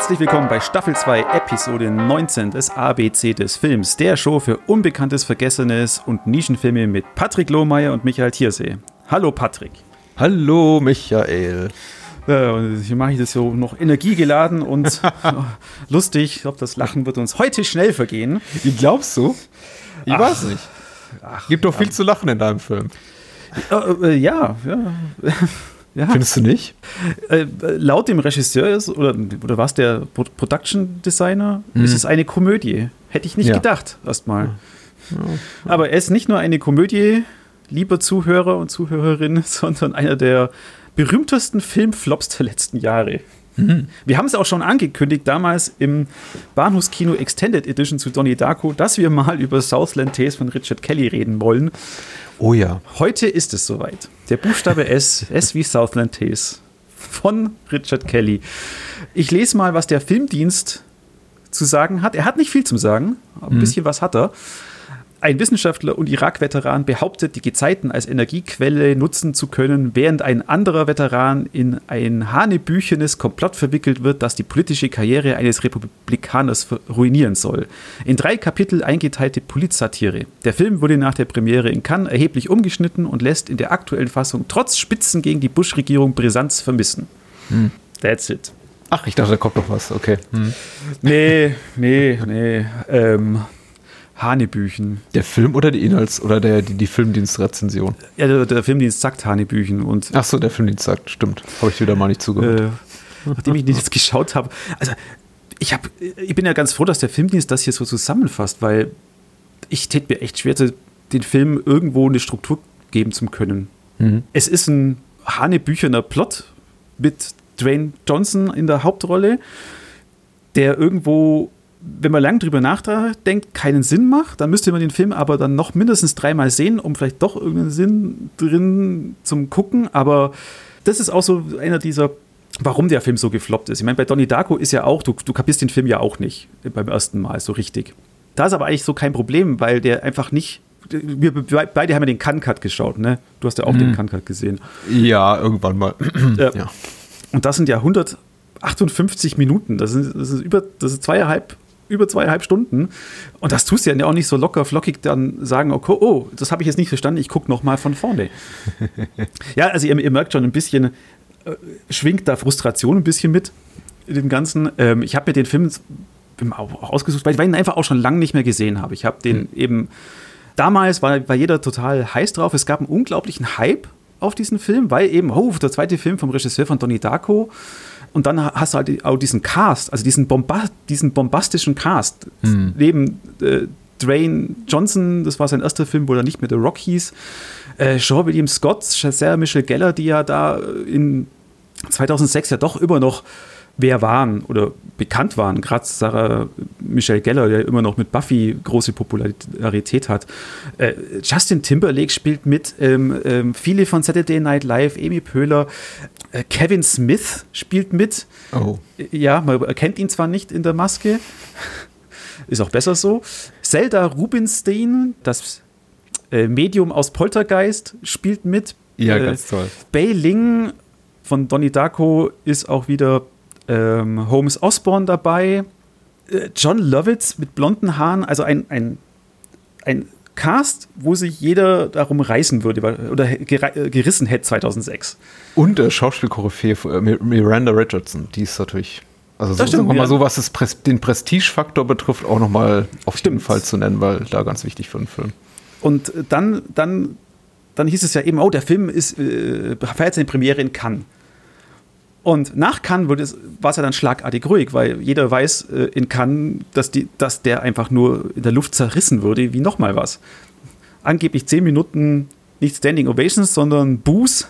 Herzlich willkommen bei Staffel 2, Episode 19 des ABC des Films, der Show für Unbekanntes, Vergessenes und Nischenfilme mit Patrick Lohmeier und Michael Thiersee. Hallo Patrick. Hallo Michael. Und hier mache ich das so noch energiegeladen und lustig. Ich glaube, das Lachen wird uns heute schnell vergehen. Wie glaubst du? Ich Ach. weiß nicht. Ach, Gibt doch viel ja. zu lachen in deinem Film. Äh, äh, ja, ja. Ja. Findest du nicht? Äh, laut dem Regisseur ist, oder, oder was der Production Designer, mhm. ist es eine Komödie. Hätte ich nicht ja. gedacht, erstmal. Ja. Aber er ist nicht nur eine Komödie, lieber Zuhörer und Zuhörerin, sondern einer der berühmtesten Filmflops der letzten Jahre. Mhm. Wir haben es auch schon angekündigt, damals im Bahnhofskino Extended Edition zu Donnie Darko, dass wir mal über Southland Tales von Richard Kelly reden wollen. Oh ja. Heute ist es soweit. Der Buchstabe S, S wie Southland Tales von Richard Kelly. Ich lese mal, was der Filmdienst zu sagen hat. Er hat nicht viel zu sagen, aber ein mhm. bisschen was hat er. Ein Wissenschaftler und Irak-Veteran behauptet, die Gezeiten als Energiequelle nutzen zu können, während ein anderer Veteran in ein hanebüchenes Komplott verwickelt wird, das die politische Karriere eines Republikaners ruinieren soll. In drei Kapitel eingeteilte Polizsatire. Der Film wurde nach der Premiere in Cannes erheblich umgeschnitten und lässt in der aktuellen Fassung trotz Spitzen gegen die Bush-Regierung Brisanz vermissen. Hm. That's it. Ach, ich dachte, da kommt noch was. Okay. Hm. Nee, nee, nee. Ähm, Hanebüchen. Der Film oder die Inhalts- oder der, die, die Filmdienstrezension? Ja, der, der, Filmdienst sagt Hanebüchen. Und Ach so, der Filmdienst sagt, stimmt. Habe ich wieder mal nicht zugehört. Äh, nachdem ich den jetzt geschaut habe. Also, ich, hab, ich bin ja ganz froh, dass der Filmdienst das hier so zusammenfasst, weil ich tät mir echt schwer, den Film irgendwo eine Struktur geben zu können. Mhm. Es ist ein Hanebüchener Plot mit Dwayne Johnson in der Hauptrolle, der irgendwo wenn man lang drüber nachdenkt, keinen Sinn macht, dann müsste man den Film aber dann noch mindestens dreimal sehen, um vielleicht doch irgendeinen Sinn drin zum Gucken. Aber das ist auch so einer dieser, warum der Film so gefloppt ist. Ich meine, bei Donnie Darko ist ja auch, du, du kapierst den Film ja auch nicht beim ersten Mal so richtig. Da ist aber eigentlich so kein Problem, weil der einfach nicht. Wir beide haben ja den Can-Cut geschaut, ne? Du hast ja auch mhm. den Can-Cut gesehen. Ja, irgendwann mal. Äh, ja. Und das sind ja 158 Minuten. Das sind, das ist über, das ist zweieinhalb über zweieinhalb Stunden. Und das tust du ja auch nicht so locker flockig dann sagen, okay, oh, das habe ich jetzt nicht verstanden, ich gucke noch mal von vorne. ja, also ihr, ihr, merkt schon ein bisschen, äh, schwingt da Frustration ein bisschen mit in dem Ganzen. Ähm, ich habe mir den Film auch ausgesucht, weil ich ihn einfach auch schon lange nicht mehr gesehen habe. Ich habe den mhm. eben, damals war, war jeder total heiß drauf. Es gab einen unglaublichen Hype auf diesen Film, weil eben, oh, der zweite Film vom Regisseur von Donnie Darko. Und dann hast du halt auch diesen Cast, also diesen, Bomba diesen bombastischen Cast. Hm. Neben äh, Dwayne Johnson, das war sein erster Film, wo er nicht mehr The Rock hieß. Äh, Sean William Scott, Sarah Michelle Geller, die ja da in 2006 ja doch immer noch wer waren oder bekannt waren, gerade Sarah Michelle Geller, der immer noch mit Buffy große Popularität hat. Äh, Justin Timberlake spielt mit, ähm, ähm, viele von Saturday Night Live, Amy Pöhler, äh, Kevin Smith spielt mit. Oh. Ja, man erkennt ihn zwar nicht in der Maske, ist auch besser so. Zelda Rubinstein, das äh, Medium aus Poltergeist, spielt mit. Ja, äh, ganz toll. Bei Ling von Donnie Darko ist auch wieder ähm, Holmes Osborne dabei, äh, John Lovitz mit blonden Haaren, also ein, ein, ein Cast, wo sich jeder darum reißen würde oder äh, gerissen hätte 2006. Und äh, Schauspielkoryphäe äh, Miranda Richardson, die ist natürlich, also so, stimmt, mal so, was es Pres den Prestigefaktor betrifft, auch nochmal auf stimmt. jeden Fall zu nennen, weil da ganz wichtig für den Film. Und dann, dann, dann hieß es ja eben, oh, der Film ist, äh, feiert seine Premiere in Cannes. Und nach Cannes war es ja dann schlagartig ruhig, weil jeder weiß äh, in Cannes, dass, die, dass der einfach nur in der Luft zerrissen würde, wie nochmal was. Angeblich zehn Minuten nicht Standing Ovations, sondern Boos.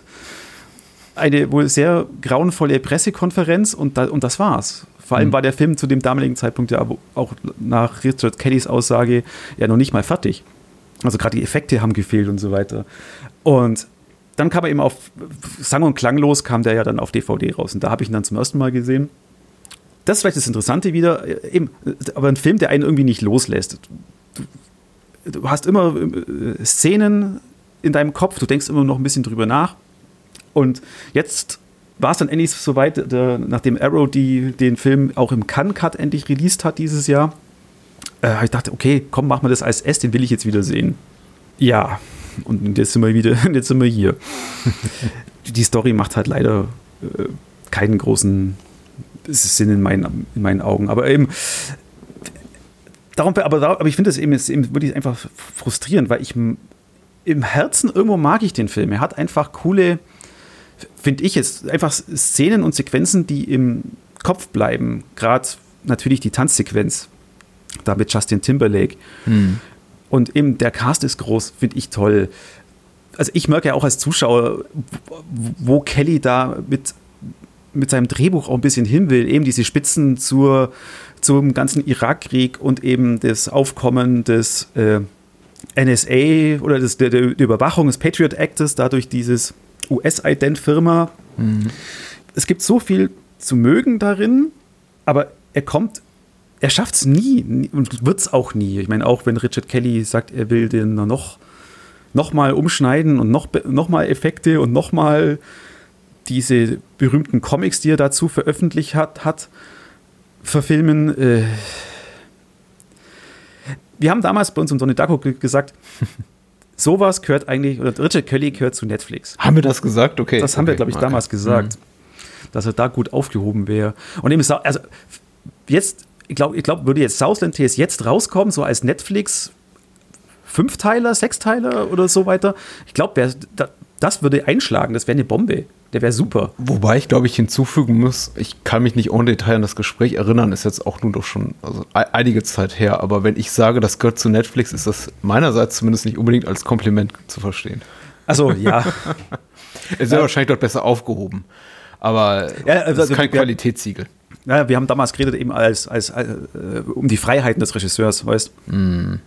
Eine wohl sehr grauenvolle Pressekonferenz und, da, und das war's. Vor allem mhm. war der Film zu dem damaligen Zeitpunkt ja auch nach Richard Kellys Aussage ja noch nicht mal fertig. Also gerade die Effekte haben gefehlt und so weiter. Und dann kam er eben auf sang- und klanglos, kam der ja dann auf DVD raus. Und da habe ich ihn dann zum ersten Mal gesehen. Das ist vielleicht das Interessante wieder, äh, eben, äh, aber ein Film, der einen irgendwie nicht loslässt. Du, du hast immer äh, Szenen in deinem Kopf, du denkst immer noch ein bisschen drüber nach. Und jetzt war es dann endlich soweit, der, nachdem Arrow die, den Film auch im Cannes-Cut endlich released hat dieses Jahr, äh, ich dachte, okay, komm, mach mal das als S, den will ich jetzt wieder sehen. Ja, und jetzt sind wir wieder, jetzt sind wir hier. die Story macht halt leider äh, keinen großen Sinn in meinen, in meinen Augen. Aber eben, darum, aber, aber ich finde es eben, eben wirklich einfach frustrierend, weil ich im Herzen irgendwo mag ich den Film. Er hat einfach coole, finde ich jetzt, einfach Szenen und Sequenzen, die im Kopf bleiben. Gerade natürlich die Tanzsequenz da mit Justin Timberlake. Hm. Und eben der Cast ist groß, finde ich toll. Also ich merke ja auch als Zuschauer, wo Kelly da mit, mit seinem Drehbuch auch ein bisschen hin will. Eben diese Spitzen zur, zum ganzen Irakkrieg und eben das Aufkommen des äh, NSA oder des, der, der, Überwachung des Patriot Actes, dadurch dieses US-Ident-Firma. Mhm. Es gibt so viel zu mögen darin, aber er kommt, er schafft es nie und wird es auch nie. Ich meine, auch wenn Richard Kelly sagt, er will den noch, noch mal umschneiden und noch, noch mal Effekte und noch mal diese berühmten Comics, die er dazu veröffentlicht hat, hat verfilmen. Äh, wir haben damals bei uns im Donnie Darko gesagt, sowas gehört eigentlich, oder Richard Kelly gehört zu Netflix. Haben wir das gesagt? Okay. Das haben okay. wir, glaube ich, damals okay. gesagt, mhm. dass er da gut aufgehoben wäre. Und eben, also jetzt, ich glaube, ich glaub, würde jetzt Southland Tales jetzt rauskommen, so als Netflix Fünfteiler, Sechsteiler oder so weiter. Ich glaube, das würde einschlagen, das wäre eine Bombe. Der wäre super. Wobei ich glaube ich hinzufügen muss, ich kann mich nicht ohne Detail an das Gespräch erinnern, ist jetzt auch nur doch schon also einige Zeit her, aber wenn ich sage, das gehört zu Netflix, ist das meinerseits zumindest nicht unbedingt als Kompliment zu verstehen. Also ja. es wäre ja. wahrscheinlich dort besser aufgehoben. Aber ja, also, das ist kein Qualitätssiegel. Ja, wir haben damals geredet eben als, als, als äh, um die Freiheiten des Regisseurs, weißt mm, mm,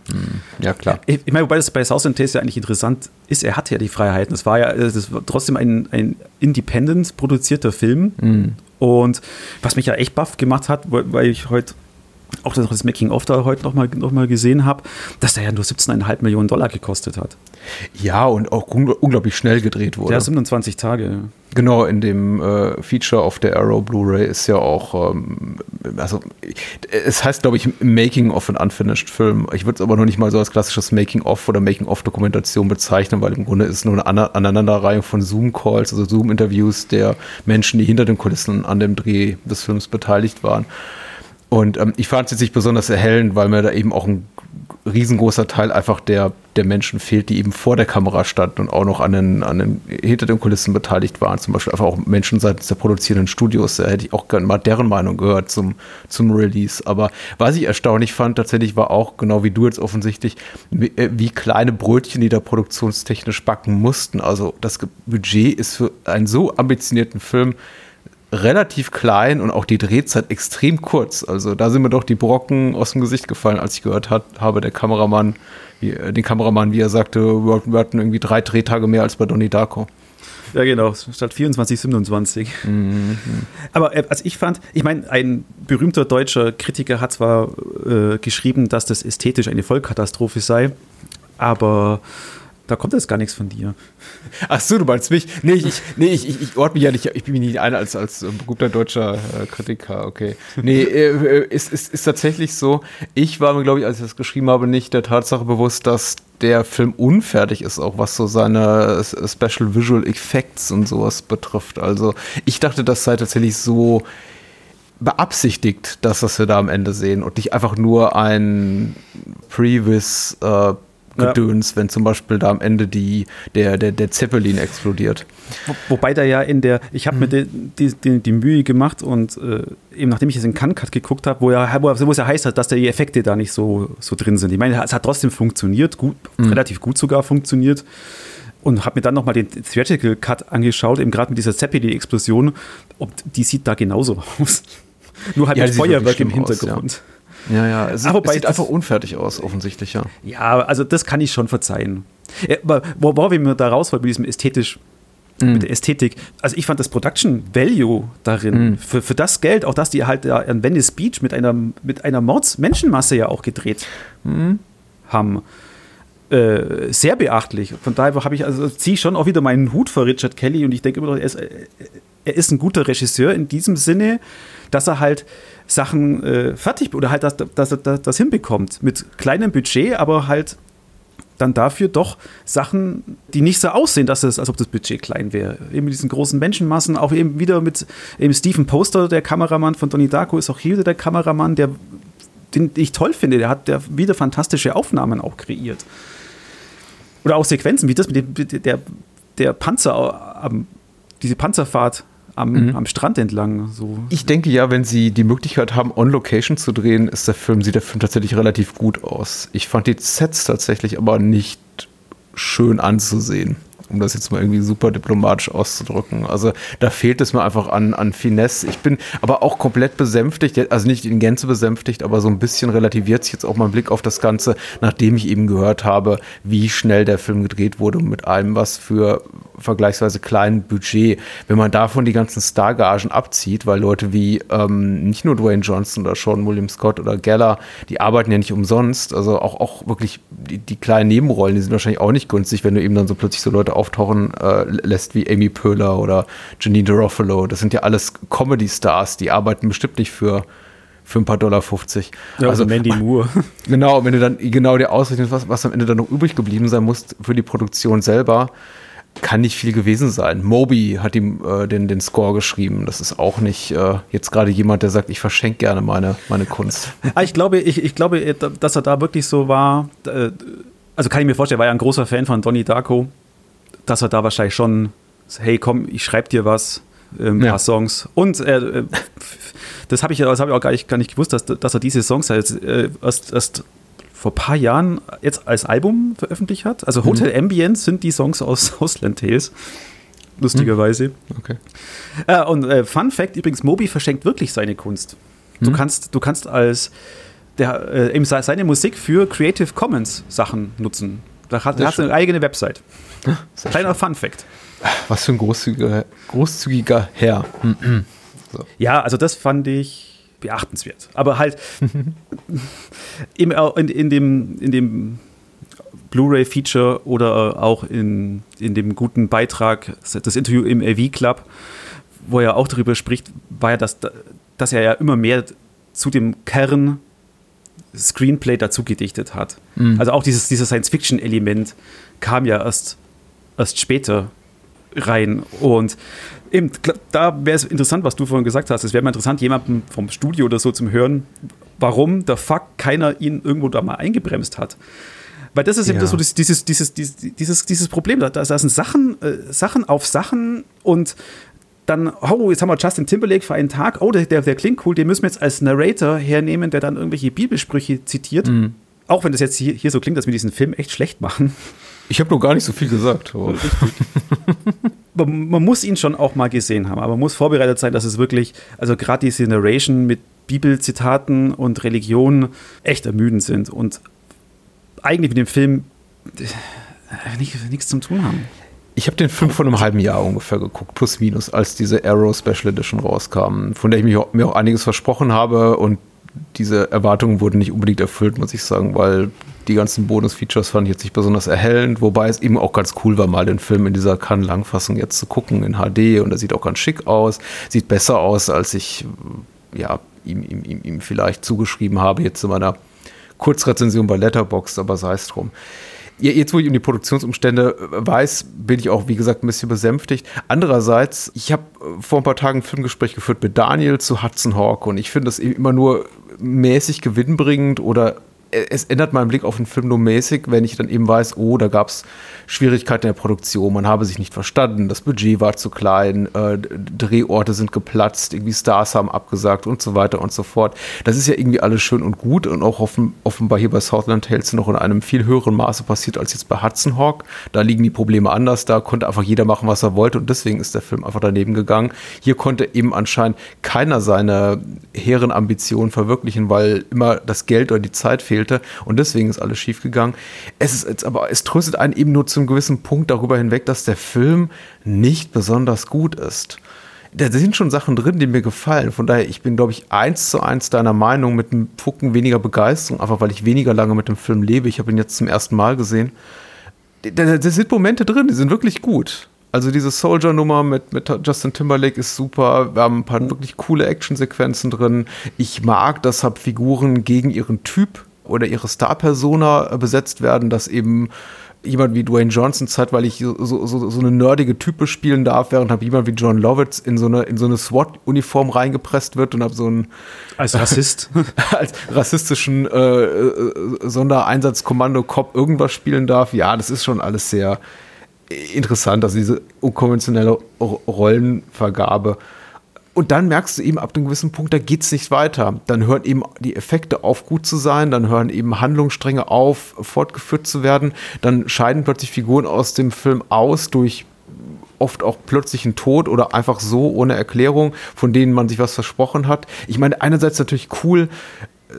Ja, klar. Ich, ich meine, wobei das bei Southland Tales ja eigentlich interessant ist, er hat ja die Freiheiten. Es war ja das war trotzdem ein, ein independent produzierter Film. Mm. Und was mich ja echt baff gemacht hat, weil ich heute auch das Making-of da heute nochmal noch mal gesehen habe, dass der ja nur 17,5 Millionen Dollar gekostet hat. Ja, und auch unglaublich schnell gedreht wurde. Ja, 27 Tage. Genau, in dem äh, Feature auf der Arrow Blu-ray ist ja auch, ähm, also es heißt, glaube ich, Making of an Unfinished Film. Ich würde es aber noch nicht mal so als klassisches Making of oder Making of Dokumentation bezeichnen, weil im Grunde ist es nur eine An Aneinanderreihung von Zoom-Calls, also Zoom-Interviews der Menschen, die hinter den Kulissen an dem Dreh des Films beteiligt waren. Und ähm, ich fand es jetzt nicht besonders erhellend, weil mir da eben auch ein riesengroßer Teil einfach der, der Menschen fehlt, die eben vor der Kamera standen und auch noch an den, an den hinter den Kulissen beteiligt waren. Zum Beispiel einfach auch Menschen seitens der produzierenden Studios. Da hätte ich auch gerne mal deren Meinung gehört zum, zum Release. Aber was ich erstaunlich fand, tatsächlich war auch, genau wie du jetzt offensichtlich, wie, äh, wie kleine Brötchen, die da produktionstechnisch backen mussten. Also das Budget ist für einen so ambitionierten Film relativ klein und auch die Drehzeit extrem kurz. Also da sind mir doch die Brocken aus dem Gesicht gefallen, als ich gehört hat, habe, der Kameramann, wie, äh, den Kameramann, wie er sagte, wir hatten irgendwie drei Drehtage mehr als bei Donnie Darko. Ja, genau, statt 24, 27. Mhm. Aber äh, als ich fand, ich meine, ein berühmter deutscher Kritiker hat zwar äh, geschrieben, dass das ästhetisch eine Vollkatastrophe sei, aber da kommt jetzt gar nichts von dir. Ach so, du meinst mich? Nee, ich, nee, ich, ich, ich ordne mich ja nicht, ich bin mich nicht ein als, als guter deutscher äh, Kritiker, okay. Nee, äh, äh, ist, ist, ist tatsächlich so, ich war mir, glaube ich, als ich das geschrieben habe, nicht der Tatsache bewusst, dass der Film unfertig ist, auch was so seine Special Visual Effects und sowas betrifft. Also ich dachte, das sei tatsächlich so beabsichtigt, das, was wir da am Ende sehen und nicht einfach nur ein Previous äh, Gedöns, ja. wenn zum Beispiel da am Ende die, der, der, der Zeppelin explodiert. Wo, wobei da ja in der, ich habe mhm. mir die, die, die, die, Mühe gemacht und äh, eben nachdem ich jetzt in Cancut geguckt habe, wo, ja, wo, wo es ja heißt, dass da die Effekte da nicht so, so drin sind. Ich meine, es hat trotzdem funktioniert, gut, mhm. relativ gut sogar funktioniert. Und habe mir dann nochmal den Theatrical Cut angeschaut, eben gerade mit dieser Zeppelin-Explosion. Die sieht da genauso aus. Nur halt ja, mit Feuerwerk im Hintergrund. Aus, ja. Ja, ja, es, Aber es sieht einfach unfertig aus, offensichtlich, ja. Ja, also das kann ich schon verzeihen. Aber wo, wo wir da raus wollen mit diesem ästhetisch, mm. mit der Ästhetik, also ich fand das Production Value darin, mm. für, für das Geld, auch dass die halt an Venice Beach mit einer, mit einer Mords-Menschenmasse ja auch gedreht mm. haben. Äh, sehr beachtlich. Von daher habe ich, also ziehe ich schon auch wieder meinen Hut vor Richard Kelly und ich denke immer noch, er ist, äh, er ist ein guter Regisseur in diesem Sinne, dass er halt Sachen äh, fertig oder halt das, das, das, das hinbekommt mit kleinem Budget, aber halt dann dafür doch Sachen, die nicht so aussehen, dass es, als ob das Budget klein wäre. Eben mit diesen großen Menschenmassen, auch eben wieder mit eben Stephen Poster, der Kameramann von Donnie Darko, ist auch hier wieder der Kameramann, der den ich toll finde. Der hat der wieder fantastische Aufnahmen auch kreiert. Oder auch Sequenzen, wie das mit dem, der, der Panzer, diese Panzerfahrt am, mhm. am Strand entlang. So. Ich denke ja, wenn sie die Möglichkeit haben, on Location zu drehen, ist der Film, sieht der Film tatsächlich relativ gut aus. Ich fand die Sets tatsächlich aber nicht schön anzusehen um das jetzt mal irgendwie super diplomatisch auszudrücken. Also da fehlt es mir einfach an, an Finesse. Ich bin aber auch komplett besänftigt, also nicht in Gänze besänftigt, aber so ein bisschen relativiert sich jetzt auch mein Blick auf das Ganze, nachdem ich eben gehört habe, wie schnell der Film gedreht wurde und mit allem, was für vergleichsweise kleinen Budget. Wenn man davon die ganzen Stargagen abzieht, weil Leute wie ähm, nicht nur Dwayne Johnson oder Sean William Scott oder Geller, die arbeiten ja nicht umsonst. Also auch, auch wirklich die, die kleinen Nebenrollen, die sind wahrscheinlich auch nicht günstig, wenn du eben dann so plötzlich so Leute auftauchen äh, lässt wie Amy Poehler oder Janine Garofalo. Das sind ja alles Comedy-Stars, die arbeiten bestimmt nicht für für ein paar Dollar 50. Ja, also Mandy Moore. Genau, wenn du dann genau dir ausrechnest, was, was am Ende dann noch übrig geblieben sein muss für die Produktion selber, kann nicht viel gewesen sein. Moby hat ihm äh, den, den Score geschrieben. Das ist auch nicht äh, jetzt gerade jemand, der sagt, ich verschenke gerne meine, meine Kunst. Ah, ich glaube, ich, ich glaube, äh, dass er da wirklich so war. Äh, also kann ich mir vorstellen, er war ja ein großer Fan von Donnie Darko, dass er da wahrscheinlich schon, hey, komm, ich schreibe dir was, ein ähm, paar ja. Songs. Und äh, das habe ich, hab ich auch gar nicht, gar nicht gewusst, dass, dass er diese Songs halt, äh, erst, erst vor ein paar Jahren jetzt als Album veröffentlicht hat. Also Hotel mhm. Ambience sind die Songs aus Ausland Tales. Lustigerweise. Mhm. Okay. Äh, und äh, Fun Fact: übrigens, Moby verschenkt wirklich seine Kunst. Du, mhm. kannst, du kannst als der, äh, eben seine Musik für Creative Commons Sachen nutzen. Da hat, er eine eigene Website. Sehr Kleiner schön. Fun Fact. Was für ein großzügiger, großzügiger Herr. so. Ja, also das fand ich beachtenswert. Aber halt in, in, dem, in dem Blu-ray-Feature oder auch in, in dem guten Beitrag, das Interview im AV Club, wo er auch darüber spricht, war ja, dass, dass er ja immer mehr zu dem Kern Screenplay dazu gedichtet hat. Mhm. Also auch dieses, dieses Science-Fiction-Element kam ja erst, erst später rein. Und eben, da wäre es interessant, was du vorhin gesagt hast. Es wäre mal interessant, jemanden vom Studio oder so zum Hören, warum der Fuck keiner ihn irgendwo da mal eingebremst hat. Weil das ist ja. eben so dieses, dieses, dieses, dieses, dieses Problem. Da, da sind Sachen, äh, Sachen auf Sachen und dann, oh, jetzt haben wir Justin Timberlake für einen Tag, oh, der, der, der klingt cool, den müssen wir jetzt als Narrator hernehmen, der dann irgendwelche Bibelsprüche zitiert. Mhm. Auch wenn das jetzt hier, hier so klingt, dass wir diesen Film echt schlecht machen. Ich habe noch gar nicht so viel gesagt. man, man, muss ihn schon auch mal gesehen haben, aber man muss vorbereitet sein, dass es wirklich, also gerade diese Narration mit Bibelzitaten und Religion echt ermüdend sind und eigentlich mit dem Film äh, nichts zum tun haben. Ich habe den Film vor einem halben Jahr ungefähr geguckt, plus minus, als diese Arrow Special Edition rauskam, von der ich mir auch, mir auch einiges versprochen habe und diese Erwartungen wurden nicht unbedingt erfüllt, muss ich sagen, weil die ganzen Bonus-Features fand ich jetzt nicht besonders erhellend, wobei es eben auch ganz cool war, mal den Film in dieser Cannes-Langfassung jetzt zu gucken in HD und er sieht auch ganz schick aus, sieht besser aus, als ich ja, ihm, ihm, ihm, ihm vielleicht zugeschrieben habe, jetzt in meiner Kurzrezension bei Letterboxd, aber sei es drum. Jetzt, wo ich um die Produktionsumstände weiß, bin ich auch, wie gesagt, ein bisschen besänftigt. Andererseits, ich habe vor ein paar Tagen ein Filmgespräch geführt mit Daniel zu Hudson Hawk und ich finde das immer nur mäßig gewinnbringend oder es ändert meinen Blick auf den Film nur mäßig, wenn ich dann eben weiß, oh, da gab es Schwierigkeiten in der Produktion, man habe sich nicht verstanden, das Budget war zu klein, äh, Drehorte sind geplatzt, irgendwie Stars haben abgesagt und so weiter und so fort. Das ist ja irgendwie alles schön und gut und auch offen, offenbar hier bei Southland Tales noch in einem viel höheren Maße passiert als jetzt bei Hudson Hawk. Da liegen die Probleme anders, da konnte einfach jeder machen, was er wollte und deswegen ist der Film einfach daneben gegangen. Hier konnte eben anscheinend keiner seine hehren Ambitionen verwirklichen, weil immer das Geld oder die Zeit fehlte und deswegen ist alles schiefgegangen. Es ist jetzt aber, es tröstet einen eben nur zu einem gewissen Punkt darüber hinweg, dass der Film nicht besonders gut ist. Da sind schon Sachen drin, die mir gefallen. Von daher, ich bin, glaube ich, eins zu eins deiner Meinung mit einem Fucken weniger Begeisterung, einfach weil ich weniger lange mit dem Film lebe. Ich habe ihn jetzt zum ersten Mal gesehen. Da, da sind Momente drin, die sind wirklich gut. Also diese Soldier-Nummer mit, mit Justin Timberlake ist super. Wir haben ein paar mhm. wirklich coole Actionsequenzen drin. Ich mag, dass Figuren gegen ihren Typ oder ihre Star-Persona besetzt werden, dass eben jemand wie Dwayne Johnson zeitweilig so, so, so eine nerdige Type spielen darf, während halt jemand wie John Lovitz in so eine, in so eine SWAT-Uniform reingepresst wird und hab so einen als Rassist als rassistischen äh, äh, Sondereinsatzkommando-Cop irgendwas spielen darf. Ja, das ist schon alles sehr interessant, dass diese unkonventionelle Rollenvergabe und dann merkst du eben ab einem gewissen Punkt, da geht es nicht weiter. Dann hören eben die Effekte auf, gut zu sein, dann hören eben Handlungsstränge auf, fortgeführt zu werden. Dann scheiden plötzlich Figuren aus dem Film aus durch oft auch plötzlichen Tod oder einfach so ohne Erklärung, von denen man sich was versprochen hat. Ich meine, einerseits natürlich cool,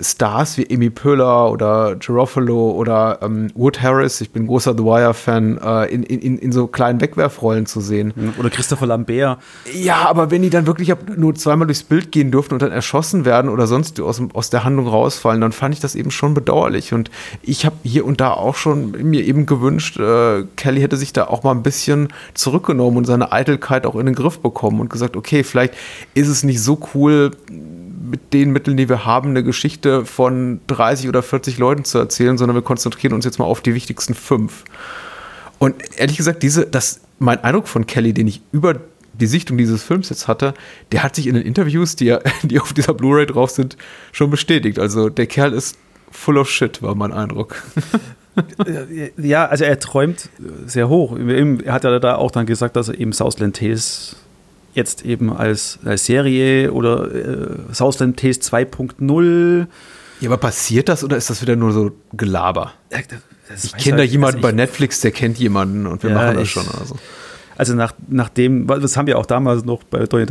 Stars wie Amy Pöhler oder Gerofalo oder ähm, Wood Harris, ich bin großer The Wire-Fan, äh, in, in, in so kleinen Wegwerfrollen zu sehen. Oder Christopher Lambert. Ja, aber wenn die dann wirklich nur zweimal durchs Bild gehen durften und dann erschossen werden oder sonst aus, aus der Handlung rausfallen, dann fand ich das eben schon bedauerlich. Und ich habe hier und da auch schon mir eben gewünscht, äh, Kelly hätte sich da auch mal ein bisschen zurückgenommen und seine Eitelkeit auch in den Griff bekommen und gesagt, okay, vielleicht ist es nicht so cool, mit den Mitteln, die wir haben, eine Geschichte von 30 oder 40 Leuten zu erzählen, sondern wir konzentrieren uns jetzt mal auf die wichtigsten fünf. Und ehrlich gesagt, diese, das, mein Eindruck von Kelly, den ich über die Sichtung dieses Films jetzt hatte, der hat sich in den Interviews, die, die auf dieser Blu-ray drauf sind, schon bestätigt. Also der Kerl ist full of shit, war mein Eindruck. ja, also er träumt sehr hoch. Er hat ja da auch dann gesagt, dass er eben Southland Tales jetzt eben als, als Serie oder äh, Southland Tales 2.0. Ja, aber passiert das oder ist das wieder nur so Gelaber? Ja, ich kenne halt, da jemanden also bei Netflix, der kennt jemanden und wir ja, machen das ich, schon. Also. Also nach, nachdem, das haben wir auch damals noch bei Donnie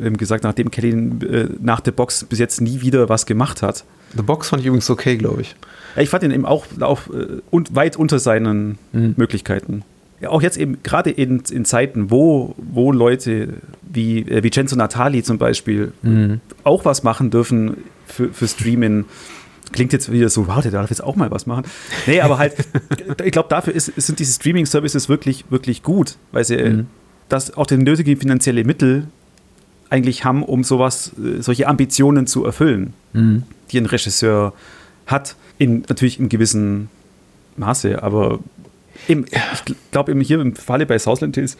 eben gesagt, nachdem Kelly äh, nach der Box bis jetzt nie wieder was gemacht hat. The Box fand ich übrigens okay, glaube ich. Ja, ich fand ihn eben auch, auch äh, weit unter seinen mhm. Möglichkeiten ja, auch jetzt eben gerade in, in Zeiten, wo, wo Leute wie äh, Vincenzo Natali zum Beispiel mhm. auch was machen dürfen für, für Streaming. Klingt jetzt wieder so, wow, der darf jetzt auch mal was machen. Nee, aber halt, ich glaube, dafür ist, sind diese Streaming-Services wirklich, wirklich gut, weil sie mhm. das auch die nötigen finanzielle Mittel eigentlich haben, um sowas, äh, solche Ambitionen zu erfüllen, mhm. die ein Regisseur hat. In, natürlich in gewissem Maße, aber Eben, ich glaube eben hier im Falle bei Southland Hills,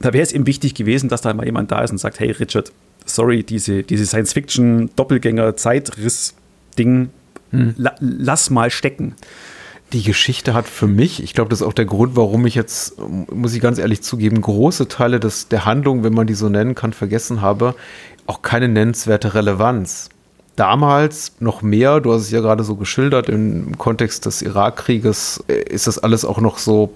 da wäre es eben wichtig gewesen, dass da mal jemand da ist und sagt, hey Richard, sorry, diese, diese Science-Fiction-Doppelgänger-Zeitriss-Ding, hm. la, lass mal stecken. Die Geschichte hat für mich, ich glaube, das ist auch der Grund, warum ich jetzt, muss ich ganz ehrlich zugeben, große Teile des, der Handlung, wenn man die so nennen kann, vergessen habe, auch keine nennenswerte Relevanz damals noch mehr, du hast es ja gerade so geschildert, im Kontext des Irakkrieges äh, ist das alles auch noch so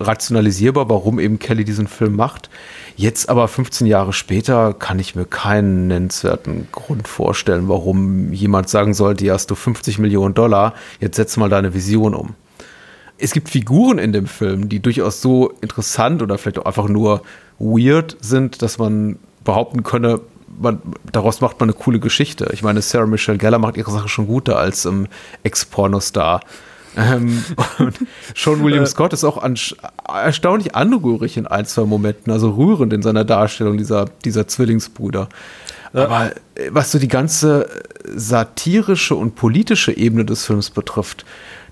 rationalisierbar, warum eben Kelly diesen Film macht. Jetzt aber 15 Jahre später kann ich mir keinen nennenswerten Grund vorstellen, warum jemand sagen sollte, ja, hast du 50 Millionen Dollar, jetzt setz mal deine Vision um. Es gibt Figuren in dem Film, die durchaus so interessant oder vielleicht auch einfach nur weird sind, dass man behaupten könne, man, daraus macht man eine coole Geschichte. Ich meine, Sarah Michelle Geller macht ihre Sache schon gut da als ähm, Ex-Pornostar. Ähm, und Sean William Scott ist auch an, erstaunlich anrührig in ein, zwei Momenten, also rührend in seiner Darstellung dieser, dieser Zwillingsbruder. Aber äh, was so die ganze satirische und politische Ebene des Films betrifft,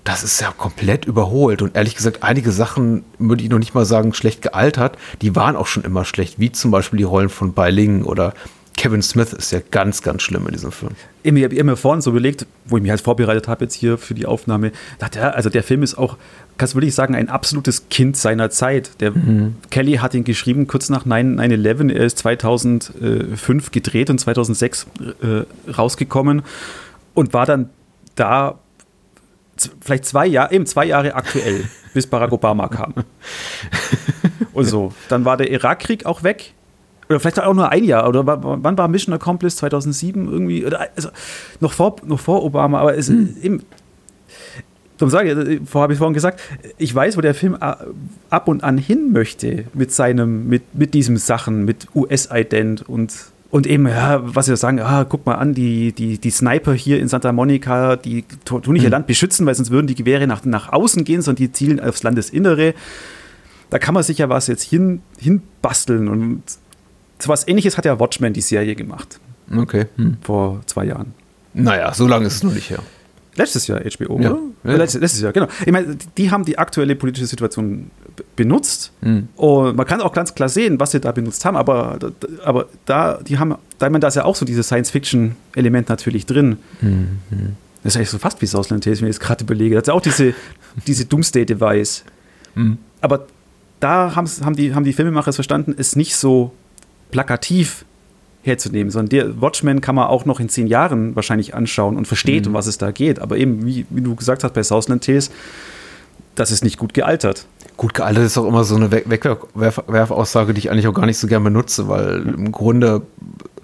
das ist ja komplett überholt. Und ehrlich gesagt, einige Sachen, würde ich noch nicht mal sagen, schlecht gealtert, die waren auch schon immer schlecht, wie zum Beispiel die Rollen von Bai Ling oder Kevin Smith ist ja ganz, ganz schlimm in diesem Film. Ich habe mir vorhin so überlegt, wo ich mich halt vorbereitet habe jetzt hier für die Aufnahme, dachte, ja, also der Film ist auch, kannst du wirklich sagen, ein absolutes Kind seiner Zeit. Der mhm. Kelly hat ihn geschrieben kurz nach 9-11. Er ist 2005 gedreht und 2006 äh, rausgekommen und war dann da vielleicht zwei Jahre, eben zwei Jahre aktuell, bis Barack Obama kam. Und so. Dann war der Irakkrieg auch weg. Oder vielleicht auch nur ein Jahr. Oder wann war Mission Accomplished? 2007 irgendwie? Oder also noch vor, noch vor Obama. Aber es hm. eben. Darum sage ich, habe ich vorhin gesagt, ich weiß, wo der Film ab und an hin möchte mit seinem, mit, mit diesen Sachen, mit US-Ident und, und eben, ja, was sie sagen, ah, guck mal an, die, die, die Sniper hier in Santa Monica, die tun nicht ihr mhm. Land beschützen, weil sonst würden die Gewehre nach, nach außen gehen, sondern die zielen aufs Landesinnere. da kann man sich ja was jetzt hin, hinbasteln. Und was ähnliches hat ja Watchmen die Serie gemacht. Okay. Hm. Vor zwei Jahren. Naja, so lange ist es noch nicht her. Letztes Jahr HBO, Ja. oder? Ja. Letztes, letztes Jahr, genau. Ich meine, die haben die aktuelle politische Situation benutzt. Mhm. Und man kann auch ganz klar sehen, was sie da benutzt haben, aber, aber da, die haben, da, ich meine, da ist ja auch so dieses Science-Fiction-Element natürlich drin. Mhm. Das ist eigentlich so fast wie Southland Tales, wenn ich es gerade überlege. Das ist ja auch diese, diese Doomsday-Device. Mhm. Aber da haben die, haben die Filmemacher es verstanden, es nicht so plakativ herzunehmen, sondern der Watchmen kann man auch noch in zehn Jahren wahrscheinlich anschauen und versteht, Mhm. um was es da geht. Aber eben, wie, wie du gesagt hast bei Southland Tales, das ist nicht gut gealtert. Gut gealtert ist auch immer so eine Weg- Wegwerfaussage, die ich eigentlich auch gar nicht so gern benutze, weil im Grunde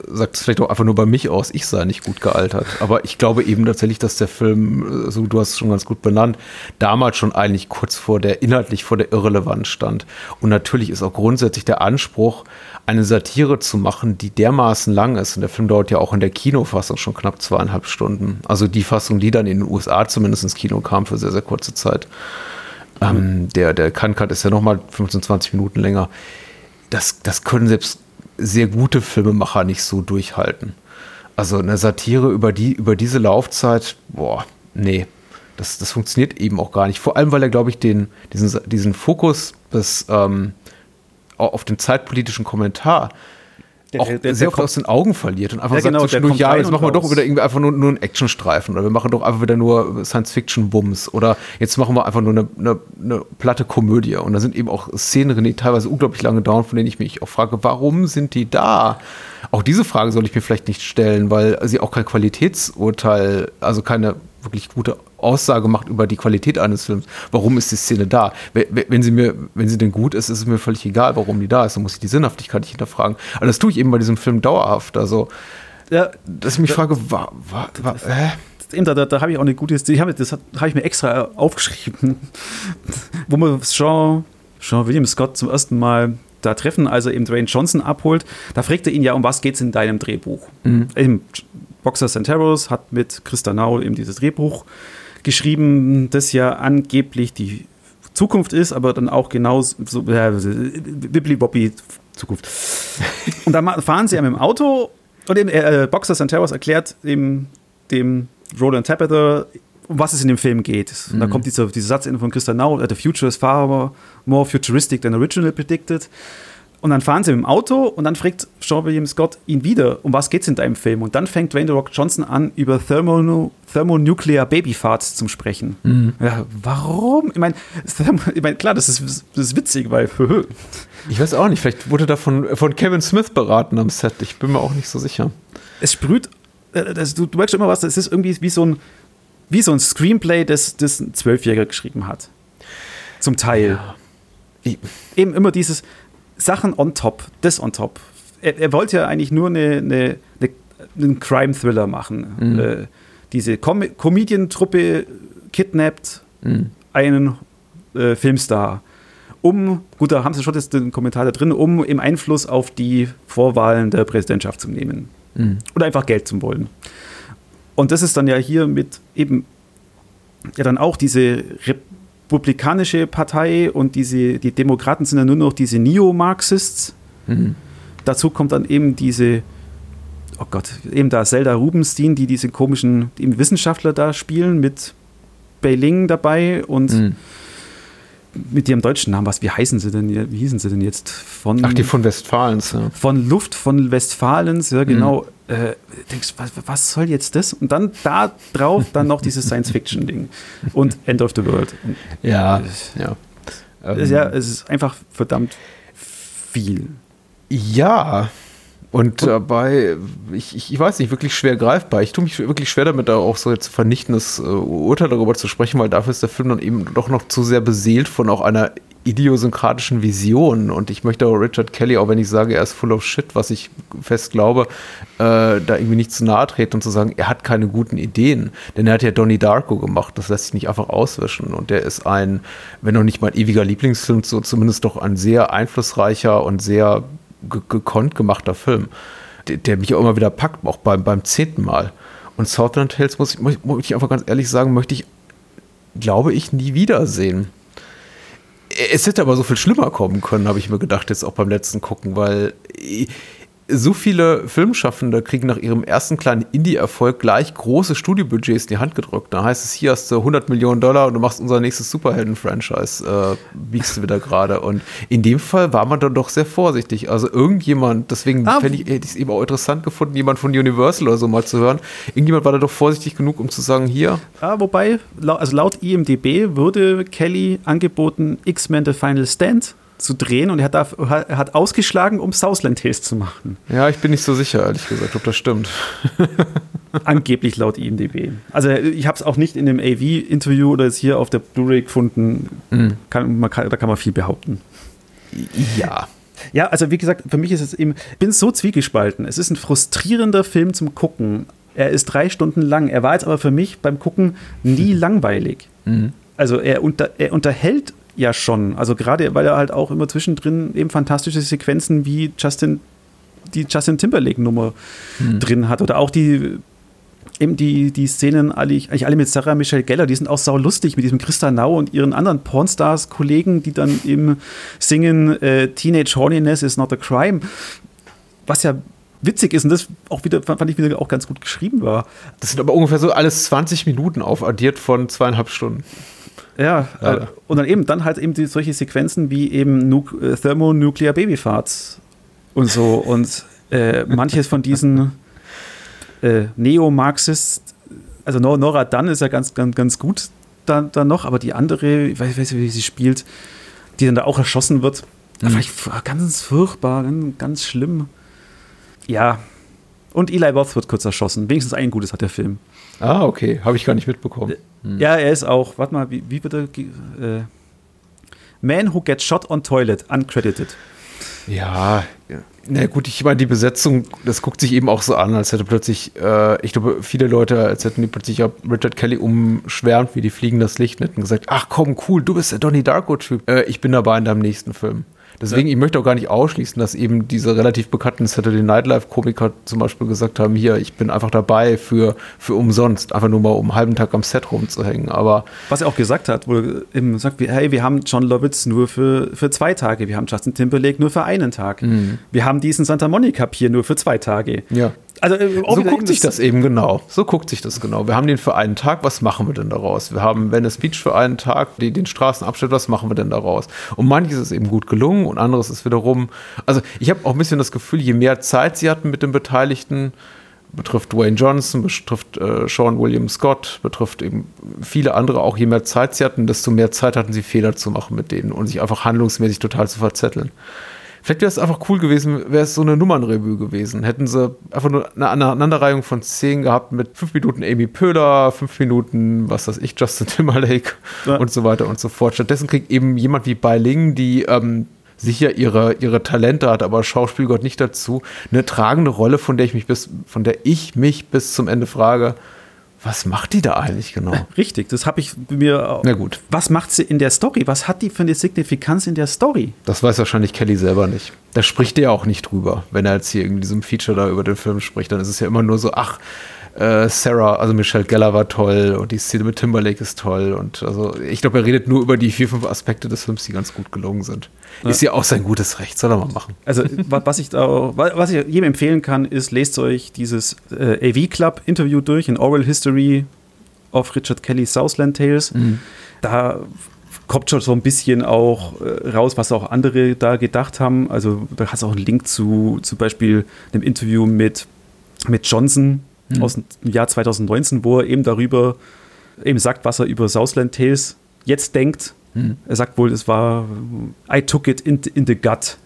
sagt es vielleicht auch einfach nur bei mich aus, ich sei nicht gut gealtert. Aber ich glaube eben tatsächlich, dass der Film, so du hast es schon ganz gut benannt, damals schon eigentlich kurz vor der, inhaltlich vor der Irrelevanz stand. Und natürlich ist auch grundsätzlich der Anspruch, eine Satire zu machen, die dermaßen lang ist. Und der Film dauert ja auch in der Kinofassung schon knapp zweieinhalb Stunden. Also die Fassung, die dann in den USA zumindest ins Kino kam für sehr, sehr kurze Zeit. Ähm, der, der Kann-Cut ist ja nochmal 15, 20 Minuten länger. Das, das können selbst sehr gute Filmemacher nicht so durchhalten. Also eine Satire über, die, über diese Laufzeit, boah, nee, das, das funktioniert eben auch gar nicht. Vor allem, weil er, glaube ich, den, diesen, diesen Fokus des, ähm, auf den zeitpolitischen Kommentar Der- auch der- der sehr oft kommt- aus den Augen verliert und einfach Ja, sagt genau, ja, jetzt machen wir doch wieder irgendwie einfach nur, nur einen Actionstreifen oder wir machen doch einfach wieder nur Science-Fiction-Bums oder jetzt machen wir einfach nur eine, eine, eine platte Komödie und da sind eben auch Szenen die teilweise unglaublich lange dauern, von denen ich mich auch frage, warum sind die da? Auch diese Frage soll ich mir vielleicht nicht stellen, weil sie auch kein Qualitätsurteil, also keine wirklich gute Aussage macht über die Qualität eines Films. Warum ist die Szene da? Wenn- sie mir, wenn sie denn gut ist, ist es mir völlig egal, warum die da ist. Dann muss ich die Sinnhaftigkeit nicht hinterfragen. Aber das tue ich eben bei diesem Film dauerhaft. Also, Ja, dass ich mich frage, wa, wa, wa, hä? Eben, da, da, da habe ich auch eine gute die habe, Das habe ich mir extra aufgeschrieben, wo wir Sean, Sean William Scott zum ersten Mal da treffen, als er eben Dwayne Johnson abholt. Da fragt er ihn ja, um was geht es in deinem Drehbuch? Eben, Boxers and Terrors hat mit Christa Nau eben dieses Drehbuch geschrieben, das ja angeblich die Zukunft ist, aber dann auch genau so äh, Bibli-Bobby Zukunft. Und dann fahren sie ja mit dem Auto und eben, äh, Boxers and Terrors erklärt dem, dem Roland Tapper, um was es in dem Film geht. Und da kommt dieser, dieser Satz von Christa Nau, äh, the future is far more futuristic than originally predicted. Und dann fahren sie mit dem Auto und dann fragt Sean William Scott ihn wieder, um was geht's in deinem Film? Und dann fängt Dwayne The Rock Johnson an, über Thermo, Thermonuclear Babyfarts zu sprechen. Ja, warum? Ich meine, ich mein, klar, das ist, das ist witzig, weil Ich weiß auch nicht, vielleicht wurde da von, von Kevin Smith beraten am Set. Ich bin mir auch nicht so sicher. es sprüht, äh, das, du, du merkst schon immer was, es ist irgendwie wie so ein, wie so ein Screenplay, das, das ein Zwölfjähriger geschrieben hat. Zum Teil. Ich, Eben immer dieses Sachen on top, das on top. Er, er wollte ja eigentlich nur eine, eine, eine, einen Crime-Thriller machen. Mhm. Äh, diese Com Comedian-Truppe kidnappt Mhm. einen äh, Filmstar. Um, gut, da haben sie schon jetzt den Kommentar da drin, um im Einfluss auf die Vorwahlen der Präsidentschaft zu nehmen. Mhm. Oder einfach Geld zu wollen. Und das ist dann ja hier mit eben ja dann auch diese republikanische Partei und diese, die Demokraten sind ja nur noch diese Neo-Marxists. Mhm. Dazu kommt dann eben diese, oh Gott, eben da Zelda Rubenstein, die diese komischen die Wissenschaftler da spielen mit Beiling dabei und Mhm. Mit ihrem deutschen Namen, was, wie heißen sie denn, wie hießen sie denn jetzt? Von, Ach, die von Westfalens, ja. von Luft von Westfalens, ja genau. Mhm. Äh, denkst, was, was soll jetzt das? Und dann da drauf dann noch dieses Science-Fiction-Ding und End of the World. Und Ja, ja. ist ja, es ist einfach verdammt viel. Ja. Und dabei, ich, ich, ich weiß nicht, wirklich schwer greifbar. Ich tue mich wirklich schwer damit, da auch so jetzt vernichtendes äh, Urteil darüber zu sprechen, weil dafür ist der Film dann eben doch noch zu sehr beseelt von auch einer idiosynkratischen Vision. Und ich möchte auch Richard Kelly, auch wenn ich sage, er ist full of shit, was ich fest glaube, äh, da irgendwie nicht zu nahe treten und zu sagen, er hat keine guten Ideen. Denn er hat ja Donnie Darko gemacht, das lässt sich nicht einfach auswischen. Und der ist ein, wenn noch nicht mein ewiger Lieblingsfilm, so zumindest doch ein sehr einflussreicher und sehr gekonnt gemachter Film, der, der mich auch immer wieder packt, auch beim, beim zehnten Mal. Und Southland Tales, muss ich, muss ich einfach ganz ehrlich sagen, möchte ich, glaube ich, nie wiedersehen. Es hätte aber so viel schlimmer kommen können, habe ich mir gedacht, jetzt auch beim letzten Gucken, weil so viele Filmschaffende kriegen nach ihrem ersten kleinen Indie-Erfolg gleich große Studiobudgets in die Hand gedrückt. Da heißt es, hier hast du 100 Millionen Dollar und du machst unser nächstes Superhelden-Franchise, äh, biegst du wieder gerade. Und in dem Fall war man dann doch sehr vorsichtig. Also irgendjemand, deswegen ah, ich, hätte ich es eben auch interessant gefunden, jemand von Universal oder so mal zu hören. Irgendjemand war da doch vorsichtig genug, um zu sagen, hier. Ja, wobei, also laut IMDB würde Kelly angeboten, X-Men The Final Stand zu drehen und er hat, da, er hat ausgeschlagen, um Southland Tales zu machen. Ja, ich bin nicht so sicher, ehrlich gesagt, ob das stimmt. Angeblich laut IMDb. Also ich habe es auch nicht in dem AV-Interview oder jetzt hier auf der Blu-ray gefunden. Mhm. Kann, man kann, da kann man viel behaupten. Ja. Ja, also wie gesagt, für mich ist es eben, ich bin so zwiegespalten. Es ist ein frustrierender Film zum Gucken. Er ist drei Stunden lang. Er war jetzt aber für mich beim Gucken nie langweilig. Mhm. Also er, unter, er unterhält ja schon. Also gerade, weil er halt auch immer zwischendrin eben fantastische Sequenzen wie Justin, die Justin Timberlake-Nummer mhm. drin hat. Oder auch die eben die, die Szenen eigentlich alle mit Sarah Michelle Geller, die sind auch sau lustig mit diesem Christa Nau und ihren anderen Pornstars-Kollegen, die dann eben singen äh, Teenage Horniness is not a crime. Was ja witzig ist und das auch wieder, fand ich wieder auch ganz gut geschrieben war. Das sind aber ungefähr so alles 20 Minuten aufaddiert von zweieinhalb Stunden. Ja, ja. Äh, und dann eben, dann halt eben die, solche Sequenzen wie eben nu äh, Thermonuclear Babyfarts und so und äh, manches von diesen äh, Neo-Marxist, also Nora Dunn ist ja ganz, ganz, ganz gut dann, dann noch, aber die andere, ich weiß, nicht, wie sie spielt, die dann da auch erschossen wird, mhm. ganz furchtbar, ganz, ganz schlimm. Ja. Und Eli Roth wird kurz erschossen. Wenigstens ein Gutes hat der Film. Ah, okay. Habe ich gar nicht mitbekommen. Hm. Ja, er ist auch, warte mal, wie, wie bitte? Äh, Man who gets shot on toilet, uncredited. Ja, na gut, ich meine, die Besetzung, das guckt sich eben auch so an, als hätte plötzlich, äh, ich glaube, viele Leute, als hätten die plötzlich auch Richard Kelly umschwärmt, wie die fliegen das Licht und hätten gesagt, ach komm, cool, du bist der Donnie Darko-Typ. Äh, ich bin dabei in deinem nächsten Film. Deswegen, ja. ich möchte auch gar nicht ausschließen, dass eben diese relativ bekannten Saturday Night Live-Komiker zum Beispiel gesagt haben, hier, ich bin einfach dabei für, für umsonst, einfach nur mal um einen halben Tag am Set rumzuhängen. Aber Was er auch gesagt hat, wo er eben sagt, hey, wir haben John Lovitz nur für, für zwei Tage, wir haben Justin Timberlake nur für einen Tag. Mhm. Wir haben diesen Santa Monica Pier nur für zwei Tage. Ja. Also, äh, so guckt sich das eben genau. So guckt sich das genau. Wir haben den für einen Tag, was machen wir denn daraus? Wir haben Venice Beach für einen Tag, die, den Straßenabschnitt, was machen wir denn daraus? Und manches ist eben gut gelungen und anderes ist wiederum. Also, ich habe auch ein bisschen das Gefühl, je mehr Zeit sie hatten mit den Beteiligten, betrifft Dwayne Johnson, betrifft äh, Sean William Scott, betrifft eben viele andere auch, je mehr Zeit sie hatten, desto mehr Zeit hatten sie Fehler zu machen mit denen und sich einfach handlungsmäßig total zu verzetteln. Vielleicht wäre es einfach cool gewesen, wäre es so eine Nummernrevue gewesen. Hätten sie einfach nur eine Aneinanderreihung von Szenen gehabt mit fünf Minuten Amy Pöhler, fünf Minuten, was weiß ich, Justin Timberlake ja. und so weiter und so fort. Stattdessen kriegt eben jemand wie Bai Ling, die ähm, sicher ihre, ihre Talente hat, aber Schauspiel gehört nicht dazu, eine tragende Rolle, von der ich mich bis, von der ich mich bis zum Ende frage, was macht die da eigentlich genau? Richtig, das habe ich mir. Na gut. Was macht sie in der Story? Was hat die für eine Signifikanz in der Story? Das weiß wahrscheinlich Kelly selber nicht. Da spricht er auch nicht drüber. Wenn er jetzt hier in diesem Feature da über den Film spricht, dann ist es ja immer nur so, ach, äh, Sarah, also Michelle Geller war toll und die Szene mit Timberlake ist toll. Und also ich glaube, er redet nur über die vier, fünf Aspekte des Films, die ganz gut gelungen sind. Ja. Ist ja auch sein gutes Recht, soll er mal machen. Also, was ich, da, was ich jedem empfehlen kann, ist, lest euch dieses äh, AV Club Interview durch in Oral History of Richard Kelly Southland Tales. Mhm. Da kommt schon so ein bisschen auch äh, raus, was auch andere da gedacht haben. Also da hast du auch einen Link zu zum Beispiel einem Interview mit, mit Johnson, mhm. aus dem Jahr 2019, wo er eben darüber eben sagt, was er über Southland Tales jetzt denkt. Mhm. Er sagt wohl, es war I took it in, in the gut.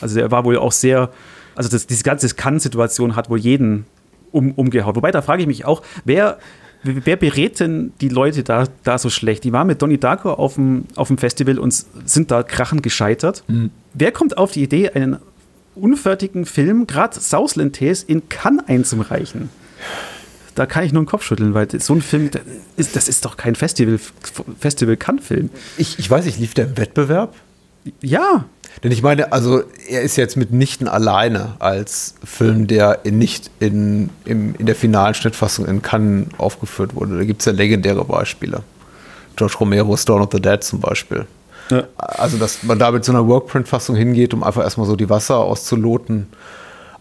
Also er war wohl auch sehr, also das, diese ganze Kann-Situation hat wohl jeden um, umgehauen. Wobei, da frage ich mich auch, wer, wer berät denn die Leute da, da so schlecht? Die waren mit Donnie Darko auf dem, auf dem Festival und sind da krachend gescheitert. Mhm. Wer kommt auf die Idee, einen unfertigen Film, gerade Southland Tales, in Cannes einzureichen? Da kann ich nur den Kopf schütteln, weil so ein Film, das ist, das ist doch kein Festival, Festival Cannes-Film. Ich, ich weiß nicht, lief der im Wettbewerb? Ja. Denn ich meine, also er ist jetzt mitnichten alleine als Film, der in, nicht in, in, in der finalen Schnittfassung in Cannes aufgeführt wurde. Da gibt es ja legendäre Beispiele. George Romero's Dawn of the Dead zum Beispiel. Ja. Also, dass man da mit so einer Workprint-Fassung hingeht, um einfach erstmal so die Wasser auszuloten.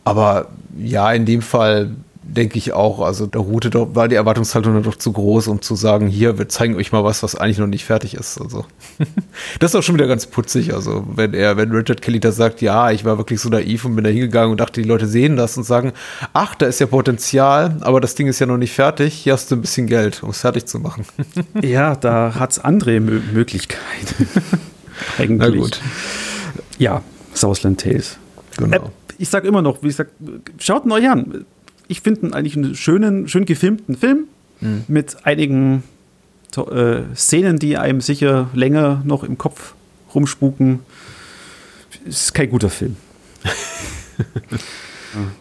Aber ja, in dem Fall denke ich auch. Also da ruhte doch, war die Erwartungshaltung doch zu groß, um zu sagen, hier, wir zeigen euch mal was, was eigentlich noch nicht fertig ist. Also das ist auch schon wieder ganz putzig. Also wenn er, wenn Richard Kelly da sagt, ja, ich war wirklich so naiv und bin da hingegangen und dachte, die Leute sehen das und sagen, ach, da ist ja Potenzial, aber das Ding ist ja noch nicht fertig. Hier hast du ein bisschen Geld, um es fertig zu machen. ja, da hat es andere Mö Möglichkeiten. Eigentlich. Na gut. Ja, Southland Tales. Genau. Äh, ich sage immer noch, wie ich sag, schaut ihn euch an ich finde eigentlich einen schönen, schön gefilmten Film mhm. mit einigen äh, Szenen, die einem sicher länger noch im Kopf rumspuken. Ist kein guter Film.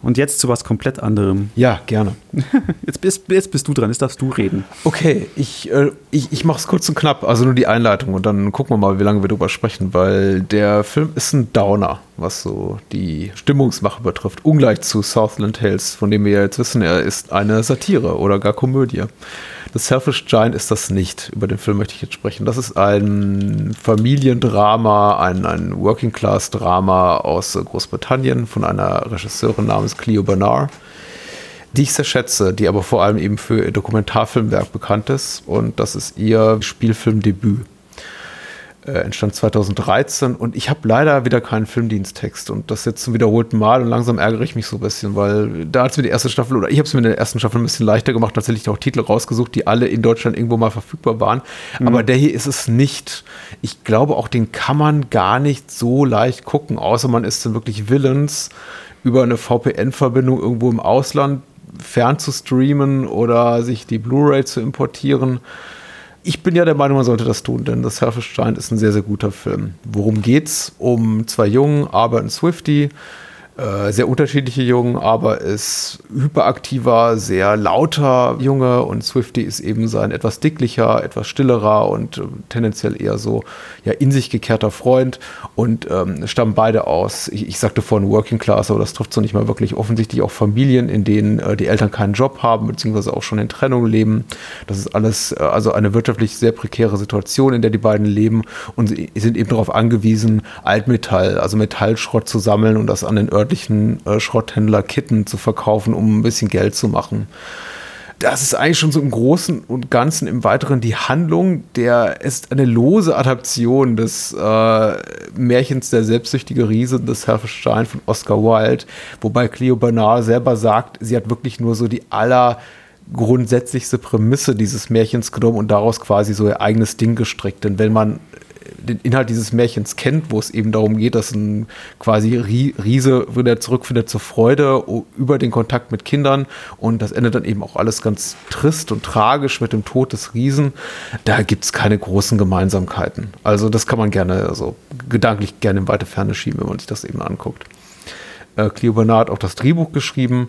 Und jetzt zu was komplett anderem. Ja, gerne. Jetzt bist, jetzt bist du dran, jetzt darfst du reden. Okay, ich, äh, ich, ich mache es kurz und knapp, also nur die Einleitung und dann gucken wir mal, wie lange wir drüber sprechen, weil der Film ist ein Downer, was so die Stimmungsmache betrifft. Ungleich zu Southland Tales, von dem wir jetzt wissen, er ist eine Satire oder gar Komödie. The Selfish Giant ist das nicht. Über den Film möchte ich jetzt sprechen. Das ist ein Familiendrama, ein, ein Working-Class-Drama aus Großbritannien von einer Regisseurin namens Cleo Bernard, die ich sehr schätze, die aber vor allem eben für ihr Dokumentarfilmwerk bekannt ist. Und das ist ihr Spielfilmdebüt äh, entstand 2013 und ich habe leider wieder keinen Filmdiensttext und das jetzt zum wiederholten Mal und langsam ärgere ich mich so ein bisschen, weil da hat es mir die erste Staffel oder ich habe es mir in der ersten Staffel ein bisschen leichter gemacht, tatsächlich auch Titel rausgesucht, die alle in Deutschland irgendwo mal verfügbar waren, mhm. aber der hier ist es nicht. Ich glaube auch, den kann man gar nicht so leicht gucken, außer man ist dann wirklich willens, über eine VPN-Verbindung irgendwo im Ausland fern zu streamen oder sich die Blu-ray zu importieren ich bin ja der Meinung, man sollte das tun, denn das Giant ist ein sehr, sehr guter Film. Worum geht's? Um zwei Jungen, Arbor und Swifty, äh, sehr unterschiedliche Jungen, aber ist hyperaktiver, sehr lauter Junge und Swifty ist eben sein etwas dicklicher, etwas stillerer und äh, tendenziell eher so ja, in sich gekehrter Freund und ähm, stammen beide aus, ich, ich sagte vorhin Working Class, aber das trifft so nicht mal wirklich, offensichtlich auch Familien, in denen äh, die Eltern keinen Job haben, beziehungsweise auch schon in Trennung leben. Das ist alles äh, also eine wirtschaftlich sehr prekäre Situation, in der die beiden leben und sie sind eben darauf angewiesen, Altmetall, also Metallschrott zu sammeln und das an den örtlichen äh, Schrotthändler Kitten zu verkaufen, um ein bisschen Geld zu machen das ist eigentlich schon so im Großen und Ganzen im Weiteren die Handlung. Der ist eine lose Adaption des äh, Märchens Der selbstsüchtige Riese des Stein von Oscar Wilde, wobei Cleo Bernard selber sagt, sie hat wirklich nur so die aller grundsätzlichste Prämisse dieses Märchens genommen und daraus quasi so ihr eigenes Ding gestrickt. Denn wenn man den Inhalt dieses Märchens kennt, wo es eben darum geht, dass ein quasi Riese wieder zurückfindet zur Freude über den Kontakt mit Kindern und das endet dann eben auch alles ganz trist und tragisch mit dem Tod des Riesen. Da gibt es keine großen Gemeinsamkeiten. Also das kann man gerne, also gedanklich gerne in weite Ferne schieben, wenn man sich das eben anguckt. Äh, Cleo Bernard auch das Drehbuch geschrieben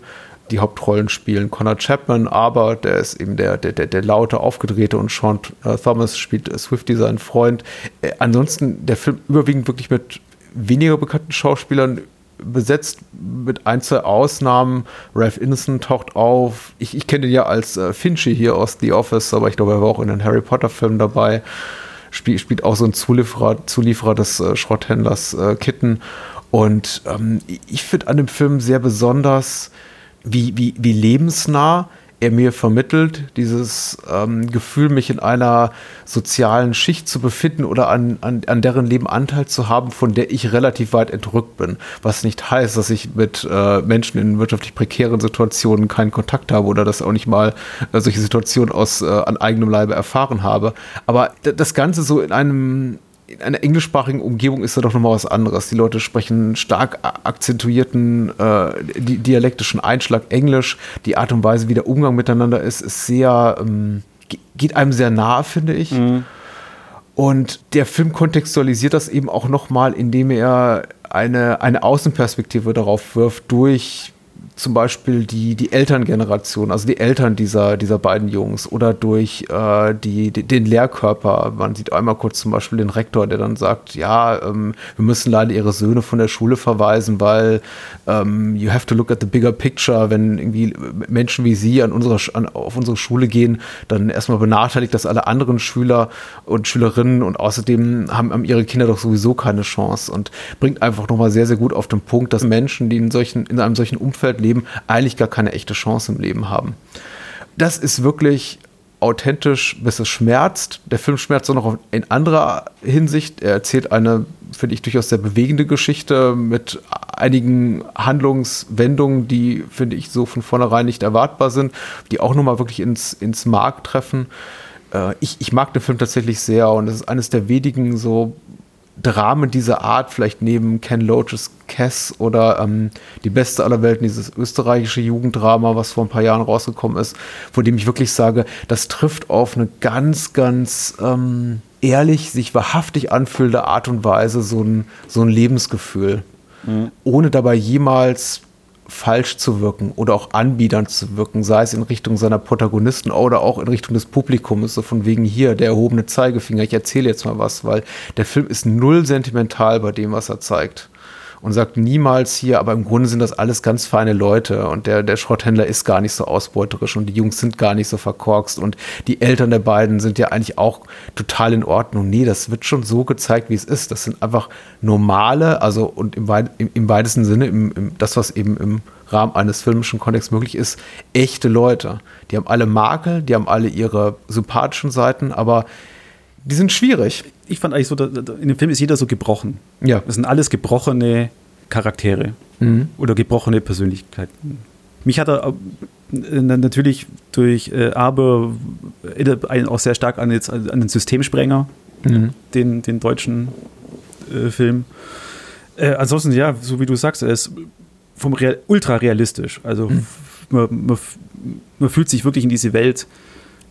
die Hauptrollen spielen Connor Chapman, aber der ist eben der, der, der, der laute, aufgedrehte und Sean äh, Thomas spielt äh, Swifty seinen Freund. Äh, ansonsten der Film überwiegend wirklich mit weniger bekannten Schauspielern besetzt, mit ein, zwei Ausnahmen. Ralph Innocent taucht auf. Ich, ich kenne ihn ja als äh, Finchy hier aus The Office, aber ich glaube, er war auch in den Harry Potter-Filmen dabei. Spiel, spielt auch so ein Zulieferer, Zulieferer des äh, Schrotthändlers äh, Kitten. Und ähm, ich finde an dem Film sehr besonders, wie, wie, wie lebensnah er mir vermittelt, dieses ähm, Gefühl, mich in einer sozialen Schicht zu befinden oder an, an, an deren Leben Anteil zu haben, von der ich relativ weit entrückt bin. Was nicht heißt, dass ich mit äh, Menschen in wirtschaftlich prekären Situationen keinen Kontakt habe oder dass auch nicht mal äh, solche Situationen aus äh, an eigenem Leibe erfahren habe. Aber das Ganze so in einem in einer englischsprachigen Umgebung ist da doch nochmal was anderes. Die Leute sprechen stark akzentuierten äh, di dialektischen Einschlag Englisch. Die Art und Weise, wie der Umgang miteinander ist, ist sehr, ähm, geht einem sehr nahe, finde ich. Mhm. Und der Film kontextualisiert das eben auch nochmal, indem er eine, eine Außenperspektive darauf wirft durch zum Beispiel die, die Elterngeneration, also die Eltern dieser, dieser beiden Jungs oder durch äh, die, die, den Lehrkörper. Man sieht einmal kurz zum Beispiel den Rektor, der dann sagt, ja, ähm, wir müssen leider ihre Söhne von der Schule verweisen, weil ähm, you have to look at the bigger picture. Wenn irgendwie Menschen wie Sie an unsere, an, auf unsere Schule gehen, dann erstmal benachteiligt das alle anderen Schüler und Schülerinnen und außerdem haben, haben ihre Kinder doch sowieso keine Chance und bringt einfach nochmal sehr, sehr gut auf den Punkt, dass Menschen, die in, solchen, in einem solchen Umfeld leben, eigentlich gar keine echte Chance im Leben haben. Das ist wirklich authentisch, bis es schmerzt. Der Film schmerzt auch noch in anderer Hinsicht. Er erzählt eine, finde ich, durchaus sehr bewegende Geschichte mit einigen Handlungswendungen, die, finde ich, so von vornherein nicht erwartbar sind, die auch nochmal wirklich ins, ins Mark treffen. Äh, ich, ich mag den Film tatsächlich sehr und es ist eines der wenigen so Dramen dieser Art, vielleicht neben Ken Loaches Cass oder ähm, Die Beste aller Welten, dieses österreichische Jugenddrama, was vor ein paar Jahren rausgekommen ist, von dem ich wirklich sage, das trifft auf eine ganz, ganz ähm, ehrlich, sich wahrhaftig anfühlende Art und Weise so ein, so ein Lebensgefühl, mhm. ohne dabei jemals falsch zu wirken oder auch anbiedernd zu wirken, sei es in Richtung seiner Protagonisten oder auch in Richtung des Publikums, so von wegen hier, der erhobene Zeigefinger, ich erzähle jetzt mal was, weil der Film ist null sentimental bei dem, was er zeigt und sagt niemals hier, aber im Grunde sind das alles ganz feine Leute und der, der Schrotthändler ist gar nicht so ausbeuterisch und die Jungs sind gar nicht so verkorkst und die Eltern der beiden sind ja eigentlich auch total in Ordnung. Nee, das wird schon so gezeigt, wie es ist. Das sind einfach normale, also und im, im, im weitesten Sinne, im, im, das, was eben im Rahmen eines filmischen Kontexts möglich ist, echte Leute. Die haben alle Makel, die haben alle ihre sympathischen Seiten, aber die sind schwierig. Ich fand eigentlich so, in dem Film ist jeder so gebrochen. Ja. Das sind alles gebrochene Charaktere mhm. oder gebrochene Persönlichkeiten. Mich hat er äh, natürlich durch äh, Aber erinnert auch sehr stark an, jetzt, an den Systemsprenger, mhm. den, den deutschen äh, Film. Äh, ansonsten, ja, so wie du sagst, er ist vom Real, ultra realistisch. Also mhm. man, man, man, fühlt sich wirklich in diese Welt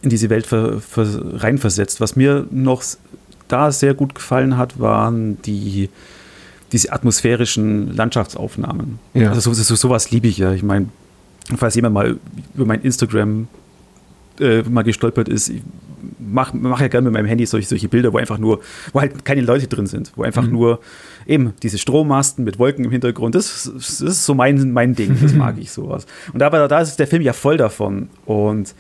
in diese Welt ver, ver, reinversetzt. Was mir noch da sehr gut gefallen hat, waren die diese atmosphärischen Landschaftsaufnahmen. Ja. Also so, so, sowas liebe ich ja. Ich meine, falls jemand mal über mein Instagram äh, mal gestolpert ist, ich mache mach ja gerne mit meinem Handy solche, solche Bilder, wo einfach nur, wo halt keine Leute drin sind, wo einfach mhm. nur eben diese Strommasten mit Wolken im Hintergrund, das, das ist so mein, mein Ding, das mag ich sowas. Und aber da ist der Film ja voll davon und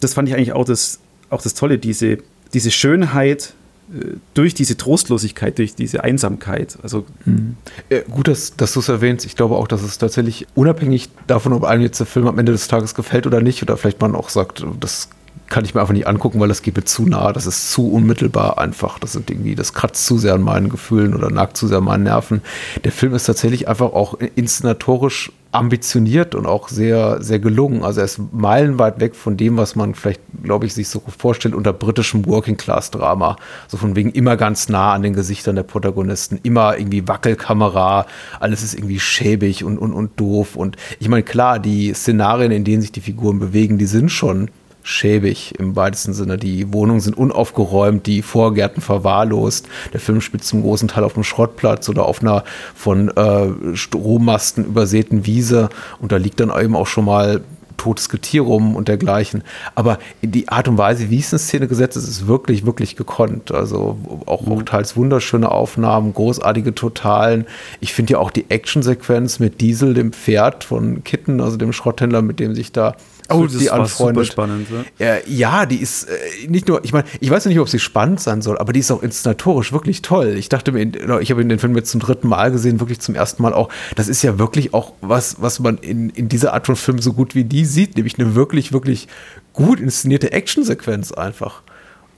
das fand ich eigentlich auch das, auch das Tolle, diese, diese Schönheit äh, durch diese Trostlosigkeit, durch diese Einsamkeit. Also mhm. äh, gut, dass, dass du es erwähnst. Ich glaube auch, dass es tatsächlich unabhängig davon, ob einem jetzt der Film am Ende des Tages gefällt oder nicht, oder vielleicht man auch sagt, das kann ich mir einfach nicht angucken, weil das geht mir zu nah, das ist zu unmittelbar einfach. Das sind irgendwie, das kratzt zu sehr an meinen Gefühlen oder nagt zu sehr an meinen Nerven. Der Film ist tatsächlich einfach auch inszenatorisch ambitioniert und auch sehr, sehr gelungen. Also er ist meilenweit weg von dem, was man vielleicht, glaube ich, sich so vorstellt unter britischem Working-Class-Drama. So von wegen immer ganz nah an den Gesichtern der Protagonisten, immer irgendwie Wackelkamera, alles ist irgendwie schäbig und, und, und doof. Und ich meine, klar, die Szenarien, in denen sich die Figuren bewegen, die sind schon schäbig im weitesten Sinne. Die Wohnungen sind unaufgeräumt, die Vorgärten verwahrlost. Der Film spielt zum großen Teil auf einem Schrottplatz oder auf einer von äh, Strommasten übersäten Wiese und da liegt dann eben auch schon mal totes Getier rum und dergleichen. Aber die Art und Weise, wie es in Szene gesetzt ist, ist wirklich, wirklich gekonnt. Also auch, auch teils wunderschöne Aufnahmen, großartige Totalen. Ich finde ja auch die Actionsequenz mit Diesel, dem Pferd von Kitten, also dem Schrotthändler, mit dem sich da Oh, das die war super spannend. Ja? ja, die ist äh, nicht nur, ich meine, ich weiß nicht, ob sie spannend sein soll, aber die ist auch inszenatorisch wirklich toll. Ich dachte mir, ich habe den Film jetzt zum dritten Mal gesehen, wirklich zum ersten Mal auch. Das ist ja wirklich auch was, was man in, in dieser Art von Film so gut wie die sieht, nämlich eine wirklich, wirklich gut inszenierte Actionsequenz einfach.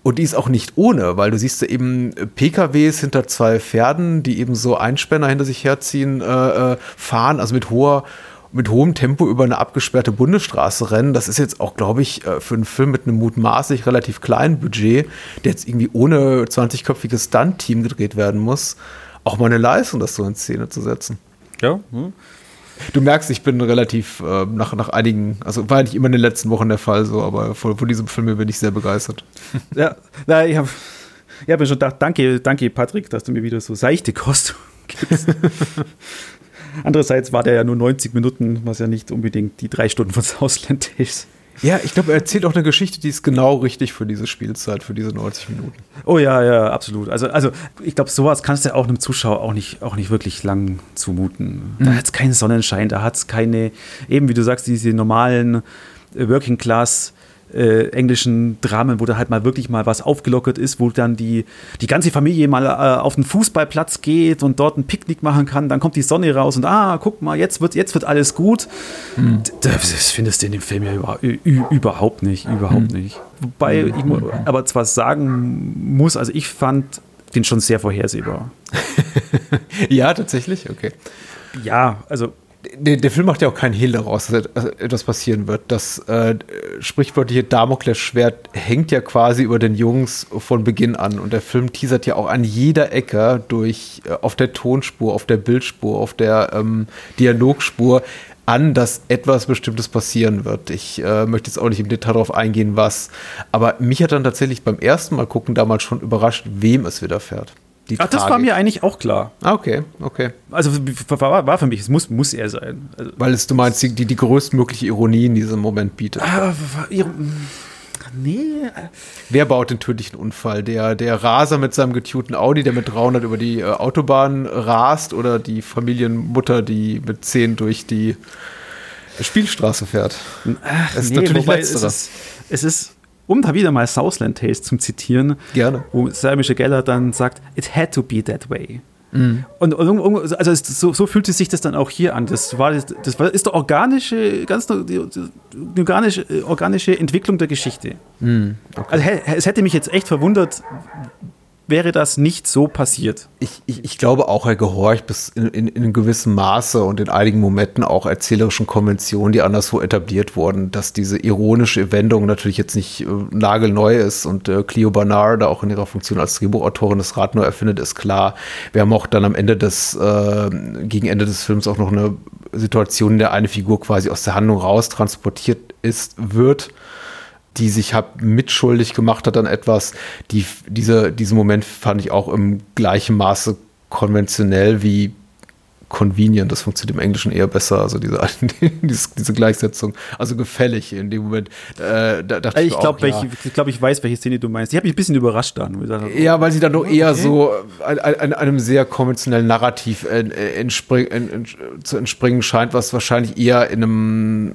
Und die ist auch nicht ohne, weil du siehst ja eben PKWs hinter zwei Pferden, die eben so Einspänner hinter sich herziehen, äh, äh fahren, also mit hoher mit hohem Tempo über eine abgesperrte Bundesstraße rennen. Das ist jetzt auch, glaube ich, äh, für einen Film mit einem mutmaßlich relativ kleinen Budget, der jetzt irgendwie ohne 20-köpfiges Stunt-Team gedreht werden muss, auch mal eine Leistung, das so in Szene zu setzen. Ja. Hm. Du merkst, ich bin relativ äh, nach, nach einigen, also war nicht immer in den letzten Wochen der Fall so, aber von, von diesem Film bin ich sehr begeistert. Ja, na, ich habe ich hab mir schon gedacht, danke, danke Patrick, dass du mir wieder so seichte Kost gibst. Andererseits war der ja nur 90 Minuten, was ja nicht unbedingt die drei Stunden von Southland ist. Ja, ich glaube, er erzählt auch eine Geschichte, die ist genau richtig für diese Spielzeit, für diese 90 Minuten. Oh ja, ja, absolut. Also, also ich glaube, sowas kannst du auch einem Zuschauer auch nicht, auch nicht wirklich lang zumuten. Da hat es keinen Sonnenschein, da hat es keine, eben wie du sagst, diese normalen Working Class äh, englischen Dramen, wo da halt mal wirklich mal was aufgelockert ist, wo dann die, die ganze Familie mal äh, auf den Fußballplatz geht und dort ein Picknick machen kann, dann kommt die Sonne raus und ah, guck mal, jetzt wird, jetzt wird alles gut. Mhm. Das findest du in dem Film ja über, überhaupt nicht, überhaupt mhm. nicht. Wobei ich aber zwar sagen muss, also ich fand den schon sehr vorhersehbar. ja, tatsächlich, okay. Ja, also der, der, Film macht ja auch keinen Hehl daraus, dass etwas passieren wird. Das äh, sprichwörtliche Damoklesschwert hängt ja quasi über den Jungs von Beginn an. Und der Film teasert ja auch an jeder Ecke durch, äh, auf der Tonspur, auf der Bildspur, auf der ähm, Dialogspur an, dass etwas Bestimmtes passieren wird. Ich äh, möchte jetzt auch nicht im Detail darauf eingehen, was. Aber mich hat dann tatsächlich beim ersten Mal gucken damals schon überrascht, wem es widerfährt die Ach, das war mir eigentlich auch klar. Ah, okay, okay. Also war, war für mich, es muss, muss er sein. Also, Weil es, du meinst, die, die, die größtmögliche Ironie in diesem Moment bietet. Ah, nee. Wer baut den tödlichen Unfall? Der, der Raser mit seinem getunten Audi, der mit 300 über die äh, Autobahn rast oder die Familienmutter, die mit 10 durch die Spielstraße fährt? Ach, es ist nee, natürlich letzteres. Es ist, es ist um da wieder mal Southland Tales zu zitieren, Gerne. wo Sarah Michelle Geller dann sagt, it had to be that way. Mhm. Und, und, also es, so, so fühlte sich das dann auch hier an. Das war das war, ist die organische, ganz die, die organische, organische Entwicklung der Geschichte. Mhm. Okay. Also es hätte mich jetzt echt verwundert, wäre das nicht so passiert. Ich, ich, ich glaube auch, er gehorcht bis in, in, in, gewissem Maße und in einigen Momenten auch erzählerischen Konventionen, die anderswo etabliert wurden, dass diese ironische Wendung natürlich jetzt nicht äh, nagelneu ist und äh, Cleo Barnard auch in ihrer Funktion als Drehbuchautorin das Rad neu erfindet, ist klar. Wir haben auch dann am Ende des, äh, gegen Ende des Films auch noch eine Situation, in der eine Figur quasi aus der Handlung raus transportiert ist, wird die sich hab mitschuldig gemacht hat an etwas. Die, diese, diesen Moment fand ich auch im gleichen Maße konventionell wie convenient. Das funktioniert im Englischen eher besser. Also diese, diese, Gleichsetzung. Also gefällig in dem Moment. Äh, da ich, ich glaube, ja. ich, glaub, ich weiß, welche Szene du meinst. Ich habe mich ein bisschen überrascht dann. Ja, weil sie dann doch eher okay. so an, an, einem sehr konventionellen Narrativ entspring, zu entspringen scheint, was wahrscheinlich eher in einem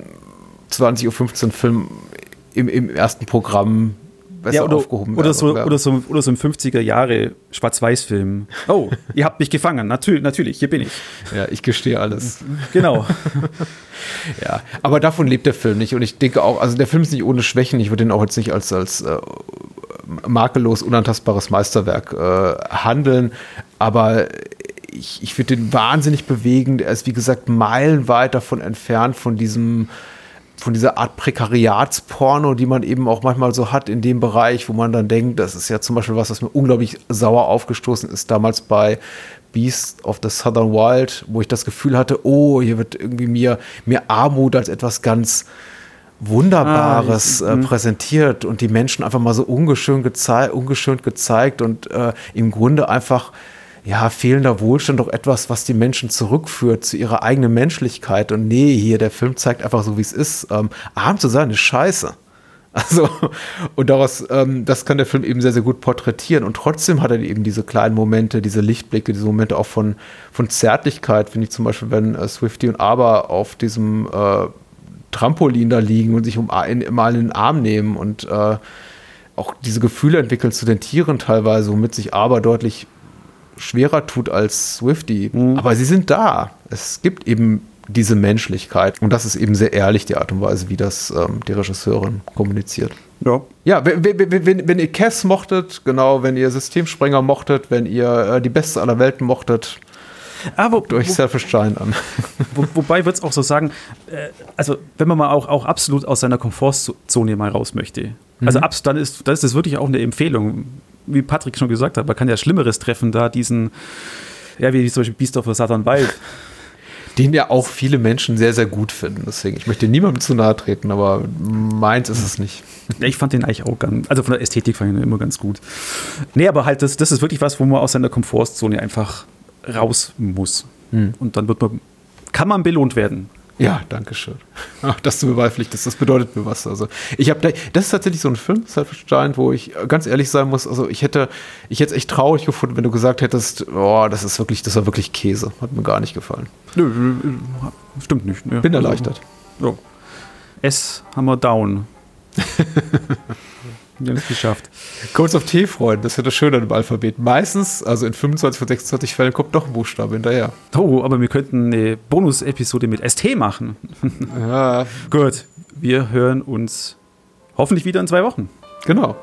20.15 Uhr Film im, im ersten Programm besser ja, oder, aufgehoben oder so, oder, so, oder so im 50er Jahre Schwarz-Weiß-Film. Oh, ihr habt mich gefangen. Natürlich, natürlich, hier bin ich. Ja, ich gestehe alles. Genau. ja, aber davon lebt der Film nicht. Und ich denke auch, also der Film ist nicht ohne Schwächen. Ich würde ihn auch jetzt nicht als, als äh, makellos, unantastbares Meisterwerk äh, handeln. Aber ich, ich finde den wahnsinnig bewegend. Er ist, wie gesagt, meilenweit davon entfernt von diesem von dieser Art Prekariatsporno, die man eben auch manchmal so hat in dem Bereich, wo man dann denkt, das ist ja zum Beispiel was, was mir unglaublich sauer aufgestoßen ist, damals bei Beast of the Southern Wild, wo ich das Gefühl hatte, oh, hier wird irgendwie mir, mir Armut als etwas ganz Wunderbares ah, ich, äh, präsentiert und die Menschen einfach mal so ungeschönt, gezei ungeschönt gezeigt und äh, im Grunde einfach ja, fehlender Wohlstand doch etwas, was die Menschen zurückführt zu ihrer eigenen Menschlichkeit. Und nee, hier, der Film zeigt einfach so, wie es ist. Ähm, arm zu sein ist scheiße. Also, und daraus, ähm, das kann der Film eben sehr, sehr gut porträtieren. Und trotzdem hat er eben diese kleinen Momente, diese Lichtblicke, diese Momente auch von, von Zärtlichkeit, finde ich zum Beispiel, wenn äh, Swifty und Aber auf diesem äh, Trampolin da liegen und sich um, in, mal in den Arm nehmen und äh, auch diese Gefühle entwickeln zu den Tieren teilweise, womit sich Aber deutlich schwerer tut als Swifty. Mhm. Aber sie sind da. Es gibt eben diese Menschlichkeit. Und das ist eben sehr ehrlich, die Art und Weise, wie das ähm, die Regisseurin kommuniziert. Ja. Ja, wenn, wenn, wenn, ihr Cass mochtet, genau, wenn ihr Systemsprenger mochtet, wenn ihr äh, die Beste aller Welten mochtet, Ah, wo, euch Selfish Giant an. Wo, wobei würde es auch so sagen, äh, also wenn man mal auch, auch absolut aus seiner Komfortzone mal raus möchte, also mhm. ab, dann ist, dann ist das wirklich auch eine Empfehlung wie Patrick schon gesagt hat, man kann ja Schlimmeres treffen, da diesen, ja, wie zum Beispiel Beast of the Southern Wild. Den ja auch viele Menschen sehr, sehr gut finden. Deswegen, ich möchte niemandem zu nahe treten, aber meins ist es nicht. Ja, ich fand den eigentlich auch ganz, also von der Ästhetik fand ich ihn immer ganz gut. Nee, aber halt, das, das ist wirklich was, wo man aus seiner Komfortzone einfach raus muss. Hm. Und dann wird man kann man belohnt werden. Ja, danke schön. Ach, dass du mir beipflichtest, das bedeutet mir was. Also, ich habe, das ist tatsächlich so ein Film, Selfish Giant, wo ich ganz ehrlich sein muss. Also, ich hätte, ich hätte es echt traurig gefunden, wenn du gesagt hättest, oh, das ist wirklich, das war wirklich Käse, hat mir gar nicht gefallen. Nö, stimmt nicht. Ja, Bin erleichtert. So. S haben wir down. Wir haben es geschafft. Codes of T freuen, das ist ja das Schöne im Alphabet. Meistens, also in 25 von 26 Fällen, kommt doch ein Buchstabe hinterher. Oh, aber wir könnten eine Bonus-Episode mit ST machen. Ja. Gut, wir hören uns hoffentlich wieder in zwei Wochen. Genau.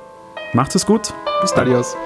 Macht es gut. Bis dann. Adios.